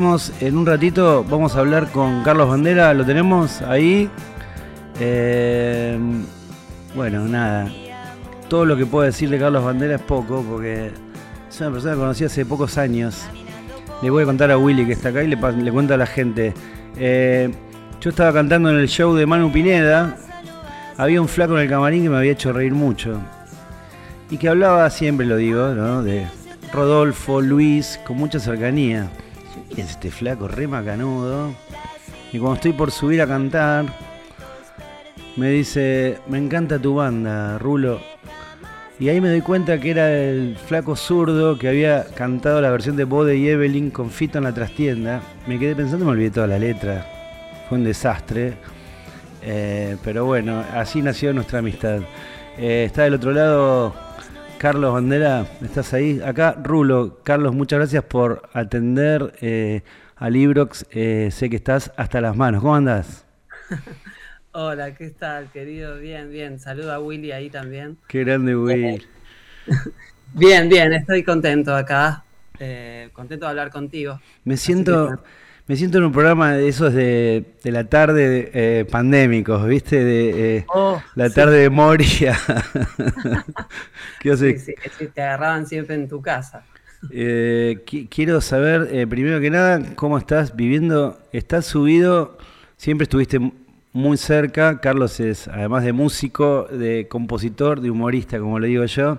En un ratito vamos a hablar con Carlos Bandera, lo tenemos ahí. Eh, bueno, nada. Todo lo que puedo decir de Carlos Bandera es poco, porque es una persona que conocí hace pocos años. Le voy a contar a Willy que está acá y le, le cuento a la gente. Eh, yo estaba cantando en el show de Manu Pineda. Había un flaco en el camarín que me había hecho reír mucho. Y que hablaba, siempre lo digo, ¿no? de Rodolfo, Luis, con mucha cercanía es este flaco re macanudo? Y cuando estoy por subir a cantar, me dice, me encanta tu banda, Rulo. Y ahí me doy cuenta que era el flaco zurdo que había cantado la versión de Bode y Evelyn con Fito en la trastienda. Me quedé pensando me olvidé toda la letra. Fue un desastre. Eh, pero bueno, así nació nuestra amistad. Eh, está del otro lado Carlos Bandera, ¿estás ahí? Acá, Rulo. Carlos, muchas gracias por atender eh, a Librox. Eh, sé que estás hasta las manos. ¿Cómo andás? Hola, ¿qué tal, querido? Bien, bien. Saludo a Willy ahí también. Qué grande, Willy. Bien, bien, estoy contento acá. Eh, contento de hablar contigo. Me siento... Me siento en un programa de esos de, la tarde eh, pandémicos, ¿viste? De eh, oh, la tarde de Moria. ¿Qué sí, sí, te agarraban siempre en tu casa. Eh, quiero saber, primero que nada, cómo estás viviendo. ¿Estás subido? Siempre estuviste muy cerca. Carlos es, además de músico, de compositor, de humorista, como le digo yo,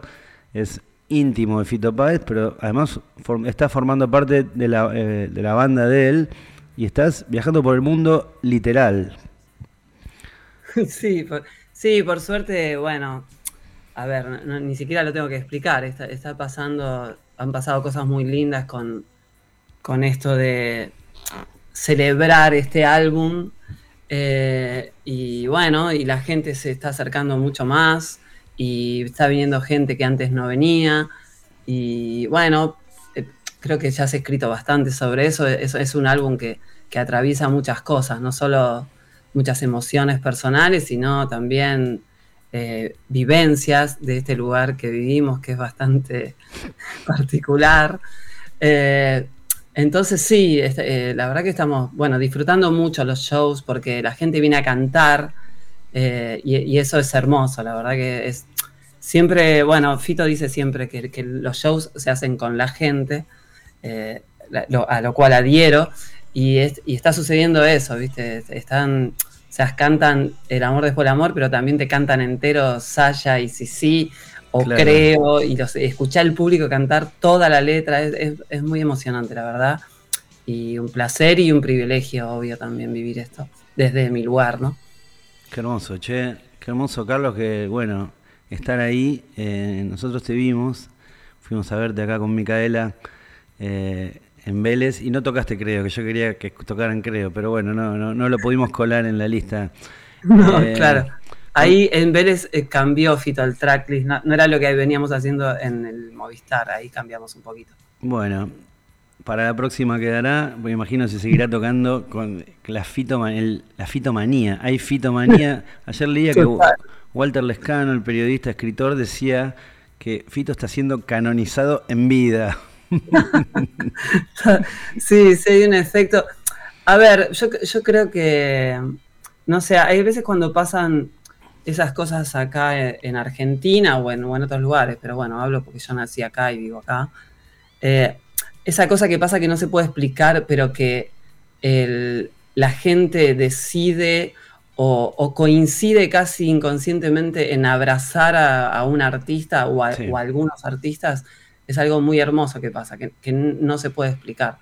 es íntimo de Fito Páez, pero además estás formando parte de la, eh, de la banda de él y estás viajando por el mundo literal. Sí, por, sí, por suerte, bueno, a ver, ni siquiera lo tengo que explicar, está, pasando, han pasado cosas muy lindas con, con esto de celebrar este álbum eh, y bueno, y la gente se está acercando mucho más y está viniendo gente que antes no venía. Y bueno, eh, creo que ya se ha escrito bastante sobre eso. Es, es un álbum que, atraviesa muchas cosas, no solo muchas emociones personales, sino también eh, vivencias de este lugar que vivimos, que es bastante particular. Eh, entonces sí, este, la verdad que estamos, bueno, disfrutando mucho los shows porque la gente viene a cantar y, eso es hermoso, la verdad que es, siempre, bueno, Fito dice siempre que, los shows se hacen con la gente, eh, a lo cual adhiero, y, está sucediendo eso, ¿viste? Están, o sea, cantan El amor después del amor, pero también te cantan enteros Saya y Sisi, o Creo, y los, escuchar al público cantar toda la letra, es, muy emocionante, la verdad. Y un placer y un privilegio, obvio, también vivir esto desde mi lugar, ¿no? Qué hermoso, che. Qué hermoso, Carlos, que bueno, estar ahí. Eh, nosotros te vimos, fuimos a verte acá con Micaela eh, en Vélez y no tocaste Creo, que yo quería que tocaran Creo, pero bueno, no, no, no lo pudimos colar en la lista. No, eh, claro. Ahí en Vélez cambió Fito el tracklist, no, era lo que veníamos haciendo en el Movistar, ahí cambiamos un poquito. Bueno, para la próxima quedará, me imagino se seguirá tocando con la, la fitomanía. Hay fitomanía. Ayer leía que Walter Lescano, el periodista, escritor, decía que Fito está siendo canonizado en vida. sí, sí, hay un efecto. A ver, yo, creo que, no sé, hay veces cuando pasan esas cosas acá en Argentina o en, otros lugares, pero bueno, hablo porque yo nací acá y vivo acá. Eh, esa cosa que pasa que no se puede explicar, pero que la gente decide o, coincide casi inconscientemente en abrazar a, un artista o a, algunos artistas, es algo muy hermoso que pasa, que, no se puede explicar.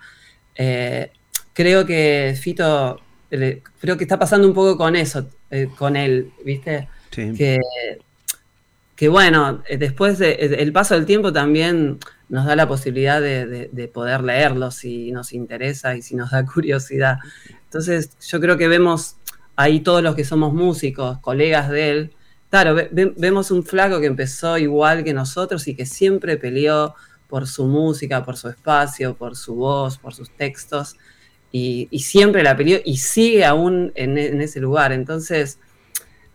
Eh, creo que Fito, creo que está pasando un poco con eso, eh, con él, ¿viste? Que, que bueno, después del paso del tiempo también nos da la posibilidad de, de, poder leerlo si nos interesa y si nos da curiosidad. Entonces, yo creo que vemos ahí todos los que somos músicos, colegas de él, claro, vemos un flaco que empezó igual que nosotros y que siempre peleó por su música, por su espacio, por su voz, por sus textos, y, siempre la peleó y sigue aún en, ese lugar. Entonces,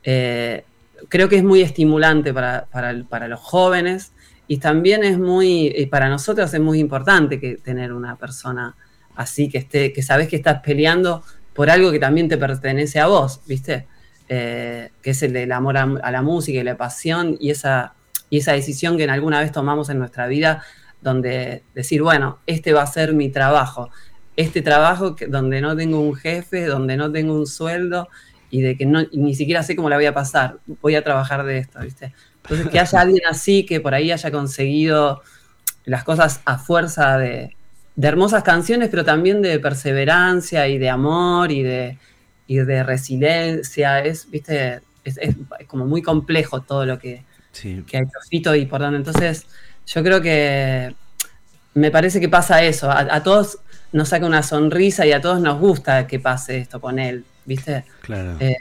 eh, creo que es muy estimulante para, para, los jóvenes y también es muy, para nosotros es muy importante que tener una persona así que esté, que sabes que estás peleando por algo que también te pertenece a vos, ¿viste? Eh, que es el del amor a, la música y la pasión y esa, y esa decisión que en alguna vez tomamos en nuestra vida, donde decir, bueno, este va a ser mi trabajo, este trabajo que, donde no tengo un jefe, donde no tengo un sueldo y de que no, ni siquiera sé cómo la voy a pasar, voy a trabajar de esto, ¿viste? Entonces, que haya alguien así que por ahí haya conseguido las cosas a fuerza de, hermosas canciones, pero también de perseverancia y de amor y de, de resiliencia. Es, viste, es, como muy complejo todo lo que, ha hecho Fito y por donde. Entonces, yo creo que me parece que pasa eso. A, todos nos saca una sonrisa y a todos nos gusta que pase esto con él, ¿viste? Claro. Eh,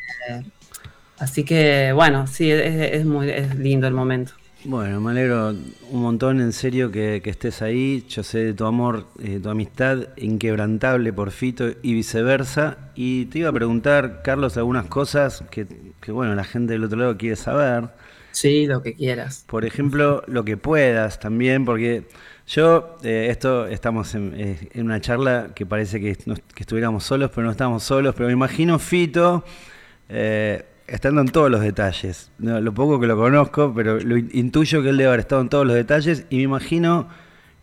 así que, bueno, sí, es, muy es lindo el momento. Bueno, me alegro un montón, en serio, que, estés ahí. Yo sé de tu amor, eh, tu amistad inquebrantable por Fito y viceversa. Y te iba a preguntar, Carlos, algunas cosas que, bueno, la gente del otro lado quiere saber. Sí, lo que quieras. Por ejemplo, lo que puedas también, porque yo, eh, esto, estamos eh, en, una charla que parece que, que, estuviéramos solos, pero no estamos solos, pero me imagino Fito estando en todos los detalles. lo poco que lo conozco, pero lo intuyo que él debe haber estado en todos los detalles y me imagino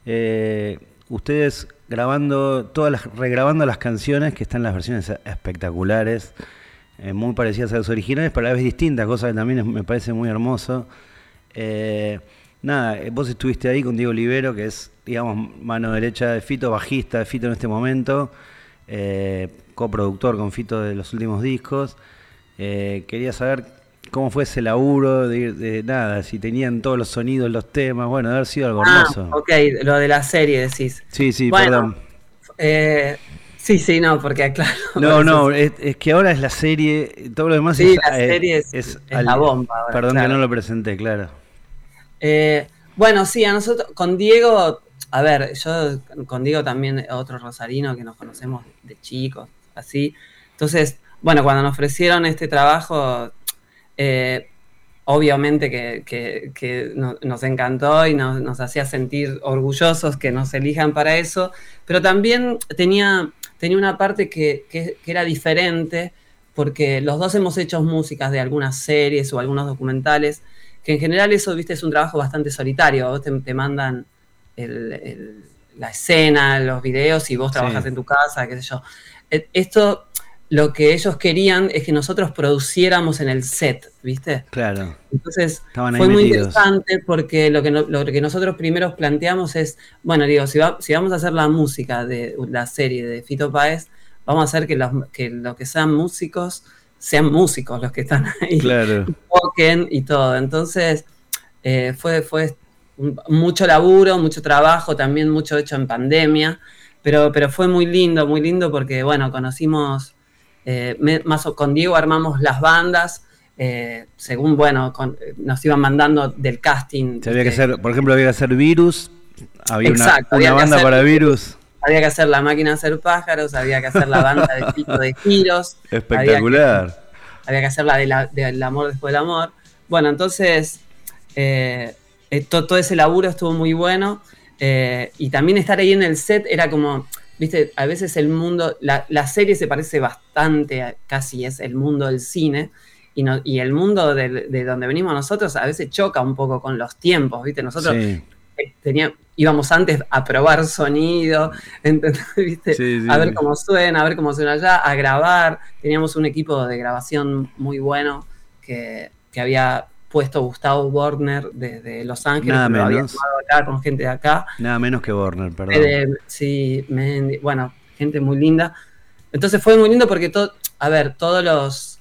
eh, ustedes grabando, todas las, regrabando las canciones que están las versiones espectaculares, eh, muy parecidas a las originales, pero a la vez distintas, cosa que también me parece muy hermoso. Eh, nada, vos estuviste ahí con Diego Olivero, que es, digamos, mano derecha de Fito, bajista de Fito en este momento, coproductor con Fito de los últimos discos. Eh, quería saber cómo fue ese laburo, de, nada, si tenían todos los sonidos, los temas, bueno, haber sido algo ah, hermoso. Ok, lo de la serie decís. Sí, sí, perdón. Eh, sí, sí, no, porque claro. No, no, es, que ahora es la serie, todo lo demás sí, la serie es, la bomba. perdón que no lo presenté, claro. Eh, bueno, sí, a nosotros, con Diego, a ver, yo con Diego también, otro rosarino que nos conocemos de chicos, así. Entonces, bueno, cuando nos ofrecieron este trabajo, eh, obviamente que, nos encantó y nos, hacía sentir orgullosos que nos elijan para eso, pero también tenía, tenía una parte que, era diferente, porque los dos hemos hecho músicas de algunas series o algunos documentales, que en general eso, viste, es un trabajo bastante solitario, vos te, mandan la escena, los videos y vos trabajas en tu casa, qué sé yo. E, esto lo que ellos querían es que nosotros produciéramos en el set, ¿viste? Claro. Entonces fue muy interesante porque lo que, lo que nosotros primero planteamos es, bueno, digo, si, si, vamos a hacer la música de la serie de Fito Páez, vamos a hacer que los que, los que sean músicos sean músicos los que están ahí. Claro. toquen y todo. Entonces eh, fue, fue mucho laburo, mucho trabajo, también mucho hecho en pandemia. Pero, pero fue muy lindo, muy lindo porque, bueno, conocimos eh, más con Diego armamos las bandas, eh, según, bueno, nos iban mandando del casting. había que hacer, por ejemplo, había que hacer Virus, había una, banda para Virus. Había que hacer la máquina de hacer pájaros, había que hacer la banda de Pico de Giros. Espectacular. Había que, hacer la, del amor después del amor. Bueno, entonces, eh, todo ese laburo estuvo muy bueno. y también estar ahí en el set era como, viste, a veces el mundo, la, serie se parece bastante, casi es el mundo del cine, y, no, y el mundo de, donde venimos nosotros a veces choca un poco con los tiempos, viste, nosotros eh, íbamos antes a probar sonido, ¿viste? a ver cómo suena, a ver cómo suena allá, a grabar, teníamos un equipo de grabación muy bueno que, que había puesto Gustavo Warner desde Los Ángeles, Nada menos. acá con gente de acá. Nada menos que Warner, perdón. sí, bueno, gente muy linda. Entonces fue muy lindo porque todo, a ver, todos los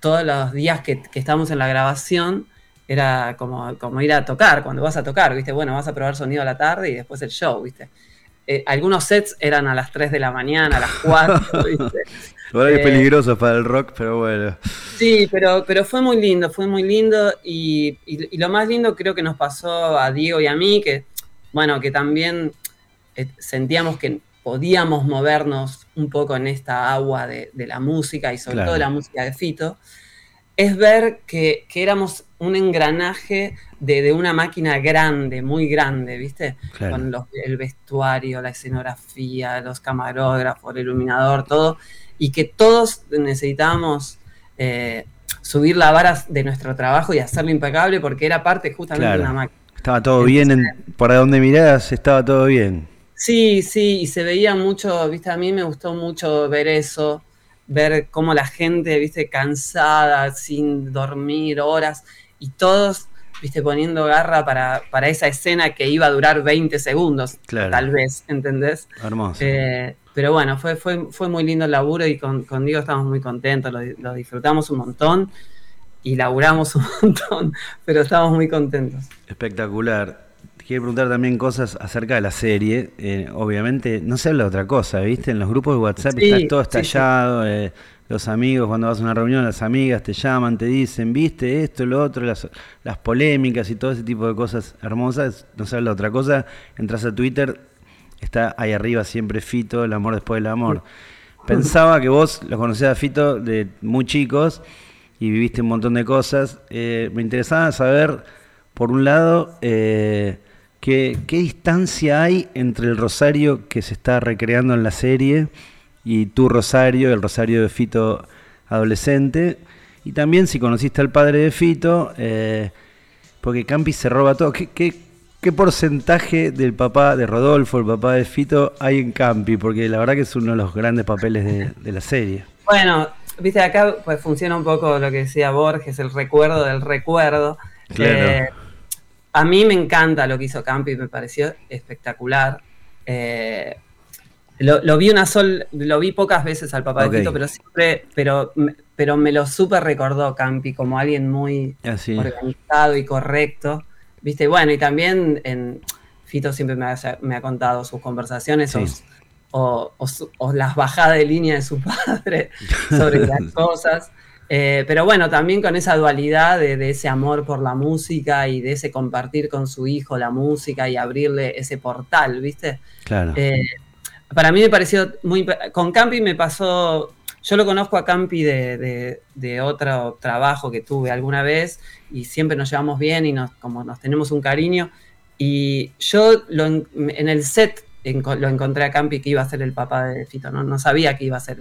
todos los días que, que estábamos en la grabación era como, como ir a tocar, cuando vas a tocar, ¿viste? Bueno, vas a probar sonido a la tarde y después el show, ¿viste? Eh, algunos sets eran a las 3 de la mañana, a las 4, ¿viste? Ahora es eh, peligroso para el rock, pero bueno. Sí, pero, pero fue muy lindo, fue muy lindo. Y, lo más lindo creo que nos pasó a Diego y a mí, que, bueno, que también eh, sentíamos que podíamos movernos un poco en esta agua de, la música y sobre todo la música de Fito. es ver que, éramos un engranaje de, una máquina grande, muy grande, ¿viste? Con el vestuario, la escenografía, los camarógrafos, el iluminador, todo, y que todos necesitábamos eh, subir la vara de nuestro trabajo y hacerlo impecable porque era parte justamente de una máquina. Estaba todo bien, en, para donde mirás estaba todo bien. Sí, sí, y se veía mucho, viste, a mí me gustó mucho ver eso, ver cómo la gente, viste, cansada, sin dormir horas, y todos, viste, poniendo garra para, para esa escena que iba a durar 20 segundos, tal vez, ¿entendés? Hermoso. Eh, pero bueno, fue, fue, fue muy lindo el laburo y con, con Diego estamos muy contentos, lo, disfrutamos un montón y laburamos un montón, pero estamos muy contentos. Espectacular. Quiero preguntar también cosas acerca de la serie. Eh, obviamente, no se habla de otra cosa, ¿viste? En los grupos de WhatsApp está todo estallado. Eh, los amigos, cuando vas a una reunión, las amigas te llaman, te dicen, ¿viste esto, lo otro? Las, las polémicas y todo ese tipo de cosas hermosas. No se de otra cosa. Entras a Twitter, está ahí arriba siempre Fito, el amor después del amor. Pensaba que vos lo conocías a Fito de muy chicos y viviste un montón de cosas. Eh, me interesaba saber, por un lado, eh, ¿qué, distancia hay entre el Rosario que se está recreando en la serie y tu Rosario, el Rosario de Fito adolescente. Y también si conociste al padre de Fito, eh, porque Campi se roba todo. ¿Qué, qué, ¿Qué porcentaje del papá de Rodolfo, el papá de Fito, hay en Campi? Porque la verdad que es uno de los grandes papeles de, la serie. Bueno, viste, acá pues funciona un poco lo que decía Borges, el recuerdo del recuerdo. Claro. Eh, a mí me encanta lo que hizo Campi, me pareció espectacular. Eh, lo, vi una sol, lo vi pocas veces al papá de Fito, pero siempre, pero, pero me lo súper recordó Campi como alguien muy ah, organizado y correcto. ¿Viste? Bueno, y también en Fito siempre me ha, contado sus conversaciones o, las bajadas de línea de su padre sobre las cosas. Eh, pero bueno, también con esa dualidad de, ese amor por la música y de ese compartir con su hijo la música y abrirle ese portal, ¿viste? Claro. Eh, para mí me pareció muy... Con Campi me pasó yo lo conozco a Campi de, otro trabajo que tuve alguna vez y siempre nos llevamos bien y nos, como nos tenemos un cariño. Y yo en el set lo encontré a Campi que iba a ser el papá de Fito, no, no sabía que iba a ser.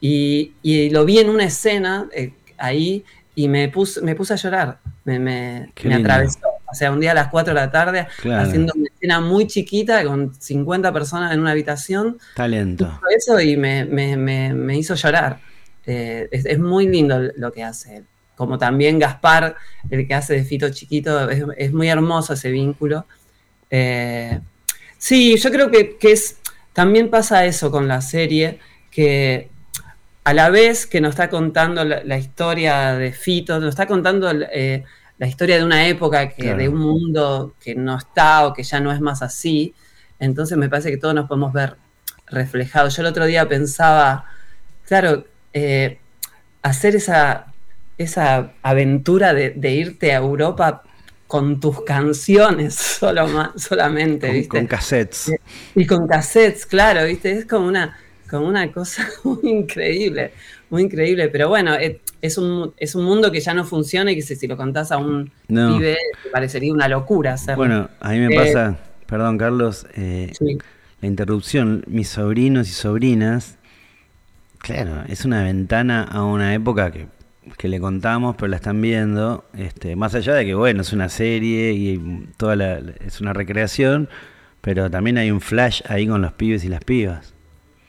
Y, y lo vi en una escena eh, ahí y me puse, me puse a llorar, me, me, me atravesó. O sea, un día a las 4 de la tarde, haciendo una escena muy chiquita con 50 personas en una habitación. Talento. Eso y me, hizo llorar. Eh, es, muy lindo lo que hace Como también Gaspar, el que hace de Fito Chiquito, es, muy hermoso ese vínculo. Eh, sí, yo creo que, es, también pasa eso con la serie, que a la vez que nos está contando la, historia de Fito, nos está contando eh, la historia de una época, que, de un mundo que no está o que ya no es más así. Entonces me parece que todos nos podemos ver reflejados. Yo el otro día pensaba, claro, eh, hacer esa, esa aventura de, irte a Europa con tus canciones solo solamente, con, ¿viste? Con cassettes. Y con cassettes, claro, ¿viste? Es como una, como una cosa muy increíble, muy increíble. Pero bueno, es un, es un mundo que ya no funciona y que si, lo contás a un pibe parecería una locura hacerlo. Bueno, a mí me pasa, eh, perdón Carlos, eh, la interrupción, mis sobrinos y sobrinas, claro, es una ventana a una época que, le contamos, pero la están viendo, este, más allá de que, bueno, es una serie y toda la, es una recreación, pero también hay un flash ahí con los pibes y las pibas.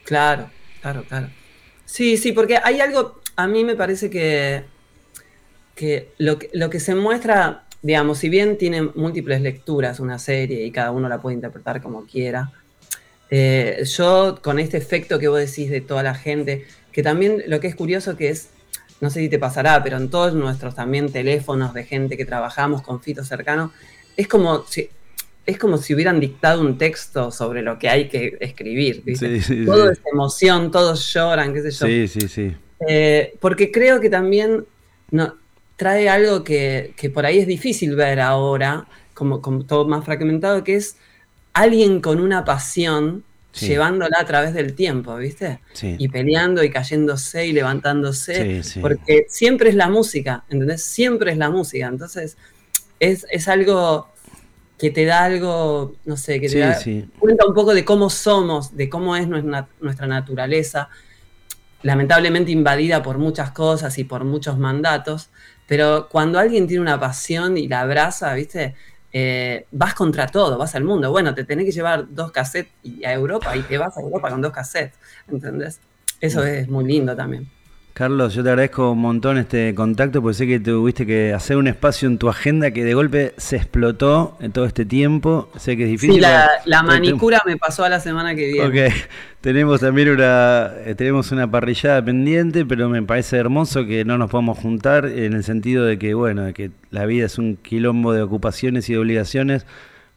Claro, claro, claro. Sí, sí, porque hay algo, a mí me parece que, que, lo, que se muestra, digamos, si bien tiene múltiples lecturas una serie y cada uno la puede interpretar como quiera, eh, yo con este efecto que vos decís de toda la gente, que también lo que es curioso que es, no sé si te pasará, pero en todos nuestros también teléfonos de gente que trabajamos con Fito cercano, es como si, es como si hubieran dictado un texto sobre lo que hay que escribir. todo es emoción, todos lloran, qué sé yo. Sí, sí, sí. Eh, porque creo que también no, trae algo que, por ahí es difícil ver ahora, como, todo más fragmentado, que es alguien con una pasión llevándola a través del tiempo, ¿viste? Sí. Y peleando y cayéndose y levantándose, Sí, porque siempre es la música, ¿entendés? Siempre es la música, entonces es, es algo que te da algo, no sé, que te da cuenta un poco de cómo somos, de cómo es nuestra, nuestra naturaleza, lamentablemente invadida por muchas cosas y por muchos mandatos, pero cuando alguien tiene una pasión y la abraza, ¿viste? Eh, vas contra todo, vas al mundo. Bueno, te tenés que llevar dos cassettes y- a Europa y te vas a Europa con dos cassettes, ¿entendés? Eso es muy lindo también. Carlos, yo te agradezco un montón este contacto porque sé que tuviste que hacer un espacio en tu agenda que de golpe se explotó en todo este tiempo. Sé que es difícil. Sí, la, manicura me pasó a la semana que viene. Ok, tenemos también una, eh, tenemos una parrillada pendiente, pero me parece hermoso que no nos podamos juntar en el sentido de que, bueno, de que la vida es un quilombo de ocupaciones y de obligaciones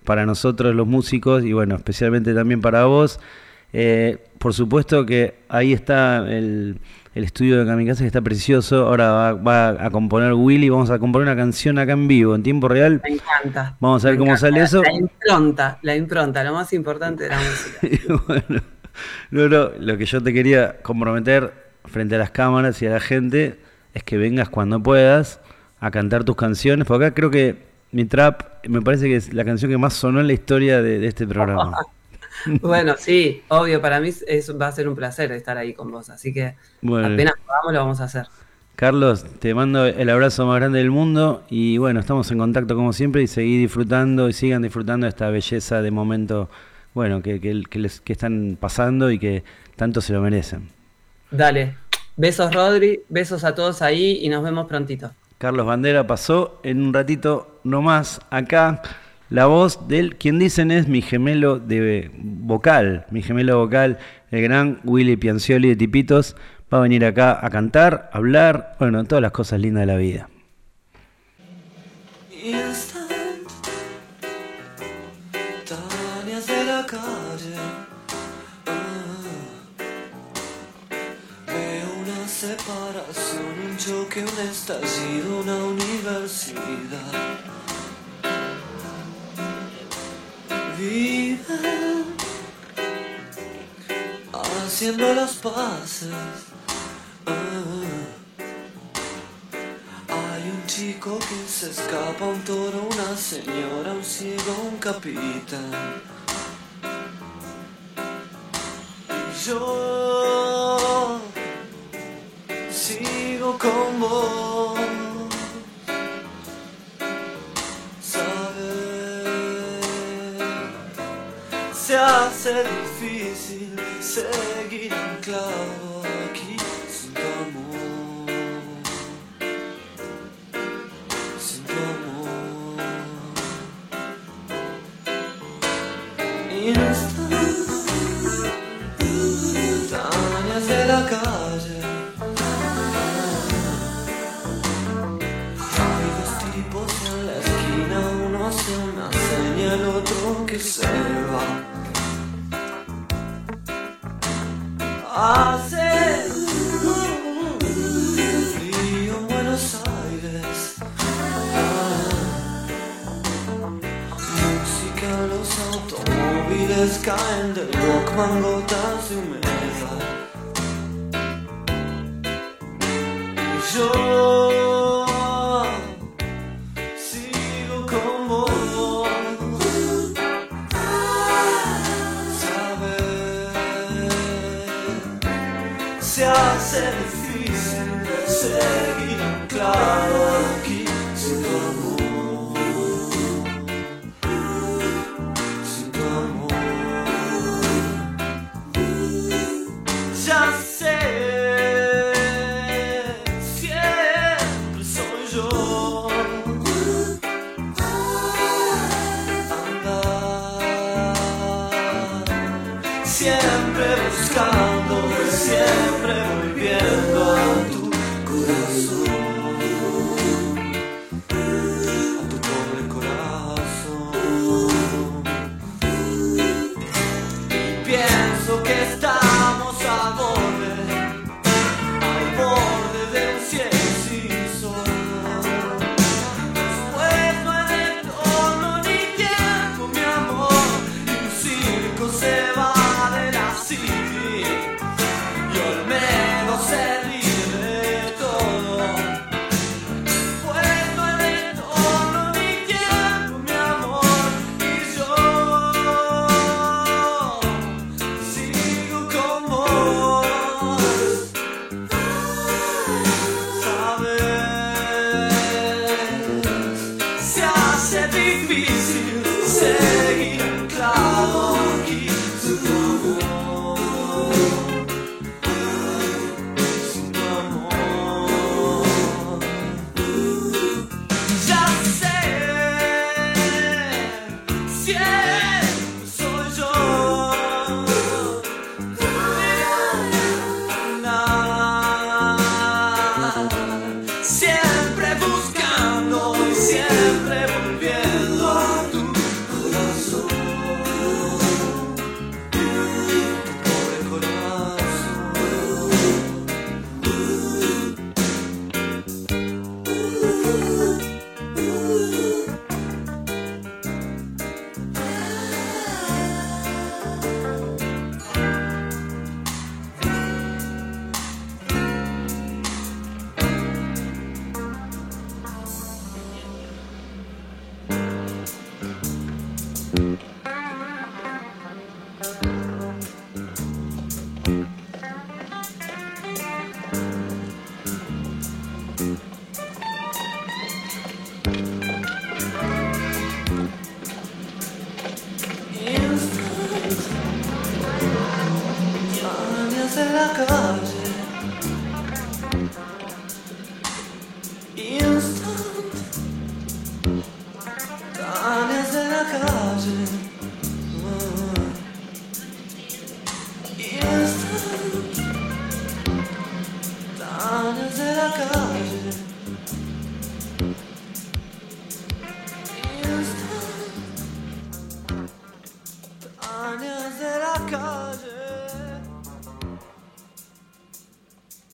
para nosotros los músicos y bueno, especialmente también para vos. Eh, por supuesto que ahí está el, el estudio de Kamikaze que está precioso. Ahora va, va a componer Willy, vamos a componer una canción acá en vivo, en tiempo real. Me encanta. Vamos a ver cómo sale eso. La impronta, la impronta, lo más importante de la música. Bueno, no, no, lo que yo te quería comprometer frente a las cámaras y a la gente es que vengas cuando puedas a cantar tus canciones, porque acá creo que mi trap me parece que es la canción que más sonó en la historia de, de este programa. Bueno, sí, obvio, para mí es, va a ser un placer estar ahí con vos, así que Bueno. apenas podamos lo vamos a hacer. Carlos, te mando el abrazo más grande del mundo y bueno, estamos en contacto como siempre y seguí disfrutando y sigan disfrutando esta belleza de momento, bueno, que, que, que les, que están pasando y que tanto se lo merecen. Dale, besos Rodri, besos a todos ahí y nos vemos prontito. Carlos Bandera pasó en un ratito nomás acá la voz del quien dicen es mi gemelo de vocal, mi gemelo vocal, el gran Willy Piancioli de Tipitos, va a venir acá a cantar, a hablar, bueno, todas las cosas lindas de la vida. Haciendo las paces. Ah. Hay un chico que se escapa, un toro, una señora, un ciego, un capitán. Y yo sigo con vos. Saber se hace seguir anclado aquí sin tu amor. the kind, and walk mango dance